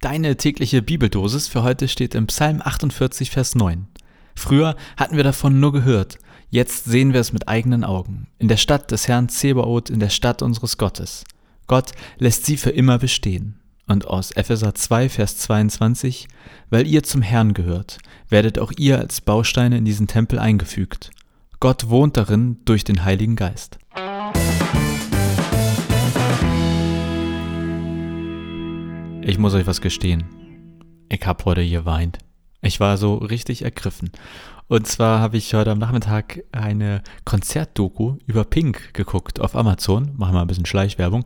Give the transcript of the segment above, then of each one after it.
Deine tägliche Bibeldosis für heute steht im Psalm 48, Vers 9. Früher hatten wir davon nur gehört, jetzt sehen wir es mit eigenen Augen. In der Stadt des Herrn Zebaoth, in der Stadt unseres Gottes. Gott lässt sie für immer bestehen. Und aus Epheser 2, Vers 22, weil ihr zum Herrn gehört, werdet auch ihr als Bausteine in diesen Tempel eingefügt. Gott wohnt darin durch den Heiligen Geist. Ich muss euch was gestehen. Ich hab heute geweint. Ich war so richtig ergriffen. Und zwar habe ich heute am Nachmittag eine Konzertdoku über Pink geguckt auf Amazon. Machen wir ein bisschen Schleichwerbung.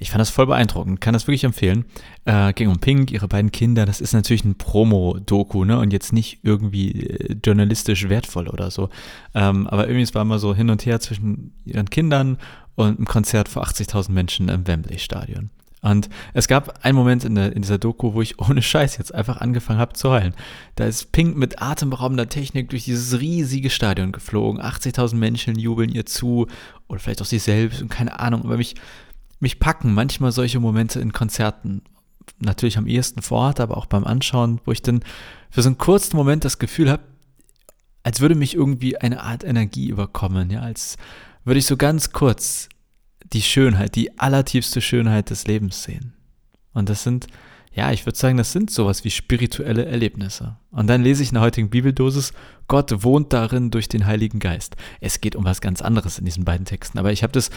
Ich fand das voll beeindruckend, kann das wirklich empfehlen. Äh, ging um Pink, ihre beiden Kinder. Das ist natürlich ein Promo-Doku, ne? Und jetzt nicht irgendwie äh, journalistisch wertvoll oder so. Ähm, aber irgendwie es war immer so hin und her zwischen ihren Kindern und einem Konzert vor 80.000 Menschen im Wembley-Stadion. Und es gab einen Moment in, der, in dieser Doku, wo ich ohne Scheiß jetzt einfach angefangen habe zu heulen. Da ist Pink mit atemberaubender Technik durch dieses riesige Stadion geflogen. 80.000 Menschen jubeln ihr zu oder vielleicht auch sie selbst und keine Ahnung. Aber mich, mich packen manchmal solche Momente in Konzerten. Natürlich am ehesten vor Ort, aber auch beim Anschauen, wo ich dann für so einen kurzen Moment das Gefühl habe, als würde mich irgendwie eine Art Energie überkommen, ja, als würde ich so ganz kurz die Schönheit, die allertiefste Schönheit des Lebens sehen. Und das sind, ja, ich würde sagen, das sind sowas wie spirituelle Erlebnisse. Und dann lese ich in der heutigen Bibeldosis, Gott wohnt darin durch den Heiligen Geist. Es geht um was ganz anderes in diesen beiden Texten. Aber ich habe das,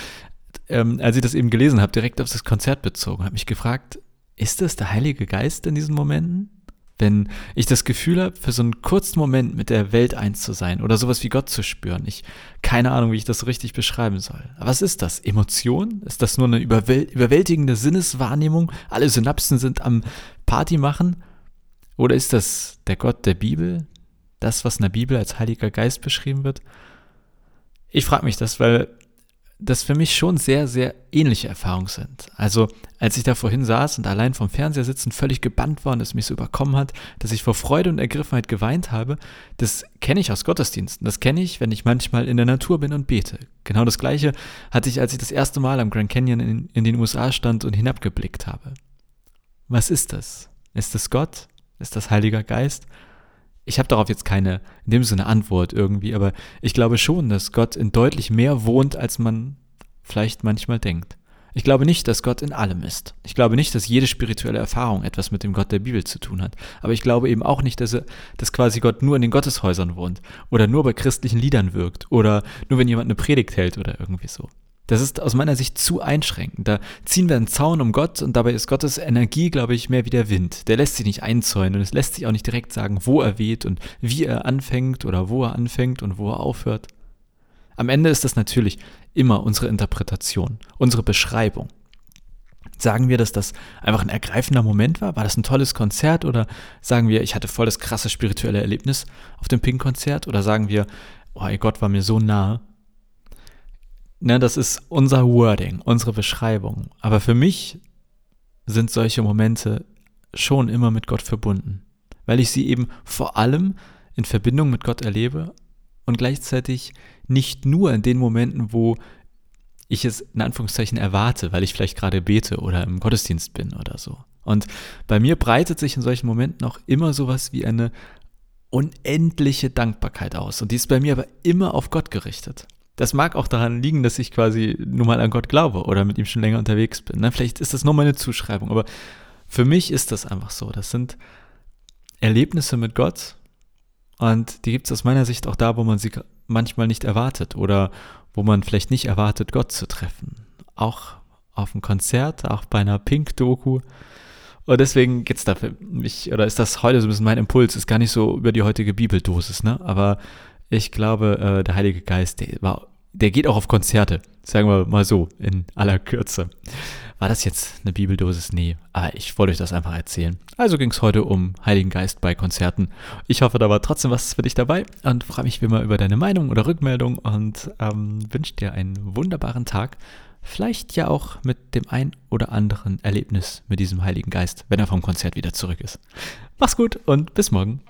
ähm, als ich das eben gelesen habe, direkt auf das Konzert bezogen, habe mich gefragt, ist das der Heilige Geist in diesen Momenten? Wenn ich das Gefühl habe, für so einen kurzen Moment mit der Welt eins zu sein oder sowas wie Gott zu spüren. Ich keine Ahnung, wie ich das so richtig beschreiben soll. Was ist das? Emotion? Ist das nur eine überwäl überwältigende Sinneswahrnehmung? Alle Synapsen sind am Party machen? Oder ist das der Gott der Bibel? Das, was in der Bibel als Heiliger Geist beschrieben wird? Ich frage mich das, weil das für mich schon sehr, sehr ähnliche Erfahrungen sind. Also als ich da vorhin saß und allein vom Fernseher sitzen völlig gebannt war und es mich so überkommen hat, dass ich vor Freude und Ergriffenheit geweint habe, das kenne ich aus Gottesdiensten. Das kenne ich, wenn ich manchmal in der Natur bin und bete. Genau das gleiche hatte ich, als ich das erste Mal am Grand Canyon in, in den USA stand und hinabgeblickt habe. Was ist das? Ist es Gott? Ist das Heiliger Geist? Ich habe darauf jetzt keine, in dem Sinne Antwort irgendwie, aber ich glaube schon, dass Gott in deutlich mehr wohnt, als man vielleicht manchmal denkt. Ich glaube nicht, dass Gott in allem ist. Ich glaube nicht, dass jede spirituelle Erfahrung etwas mit dem Gott der Bibel zu tun hat. Aber ich glaube eben auch nicht, dass, er, dass quasi Gott nur in den Gotteshäusern wohnt oder nur bei christlichen Liedern wirkt oder nur wenn jemand eine Predigt hält oder irgendwie so. Das ist aus meiner Sicht zu einschränkend. Da ziehen wir einen Zaun um Gott und dabei ist Gottes Energie, glaube ich, mehr wie der Wind. Der lässt sich nicht einzäunen und es lässt sich auch nicht direkt sagen, wo er weht und wie er anfängt oder wo er anfängt und wo er aufhört. Am Ende ist das natürlich immer unsere Interpretation, unsere Beschreibung. Sagen wir, dass das einfach ein ergreifender Moment war? War das ein tolles Konzert? Oder sagen wir, ich hatte voll das krasse spirituelle Erlebnis auf dem Pink-Konzert? Oder sagen wir, oh, Gott war mir so nah Ne, das ist unser Wording, unsere Beschreibung. Aber für mich sind solche Momente schon immer mit Gott verbunden, weil ich sie eben vor allem in Verbindung mit Gott erlebe und gleichzeitig nicht nur in den Momenten, wo ich es in Anführungszeichen erwarte, weil ich vielleicht gerade bete oder im Gottesdienst bin oder so. Und bei mir breitet sich in solchen Momenten auch immer sowas wie eine unendliche Dankbarkeit aus. Und die ist bei mir aber immer auf Gott gerichtet. Das mag auch daran liegen, dass ich quasi nur mal an Gott glaube oder mit ihm schon länger unterwegs bin. Ne? Vielleicht ist das nur meine Zuschreibung, aber für mich ist das einfach so. Das sind Erlebnisse mit Gott und die gibt es aus meiner Sicht auch da, wo man sie manchmal nicht erwartet oder wo man vielleicht nicht erwartet, Gott zu treffen. Auch auf einem Konzert, auch bei einer Pink-Doku. Und deswegen geht es da für mich, oder ist das heute so ein bisschen mein Impuls, ist gar nicht so über die heutige Bibeldosis, ne? Aber ich glaube, äh, der Heilige Geist, der war, der geht auch auf Konzerte, sagen wir mal so, in aller Kürze. War das jetzt eine Bibeldosis? Nee, aber ich wollte euch das einfach erzählen. Also ging es heute um Heiligen Geist bei Konzerten. Ich hoffe, da war trotzdem was für dich dabei und freue mich wie immer über deine Meinung oder Rückmeldung und ähm, wünsche dir einen wunderbaren Tag. Vielleicht ja auch mit dem ein oder anderen Erlebnis mit diesem Heiligen Geist, wenn er vom Konzert wieder zurück ist. Mach's gut und bis morgen.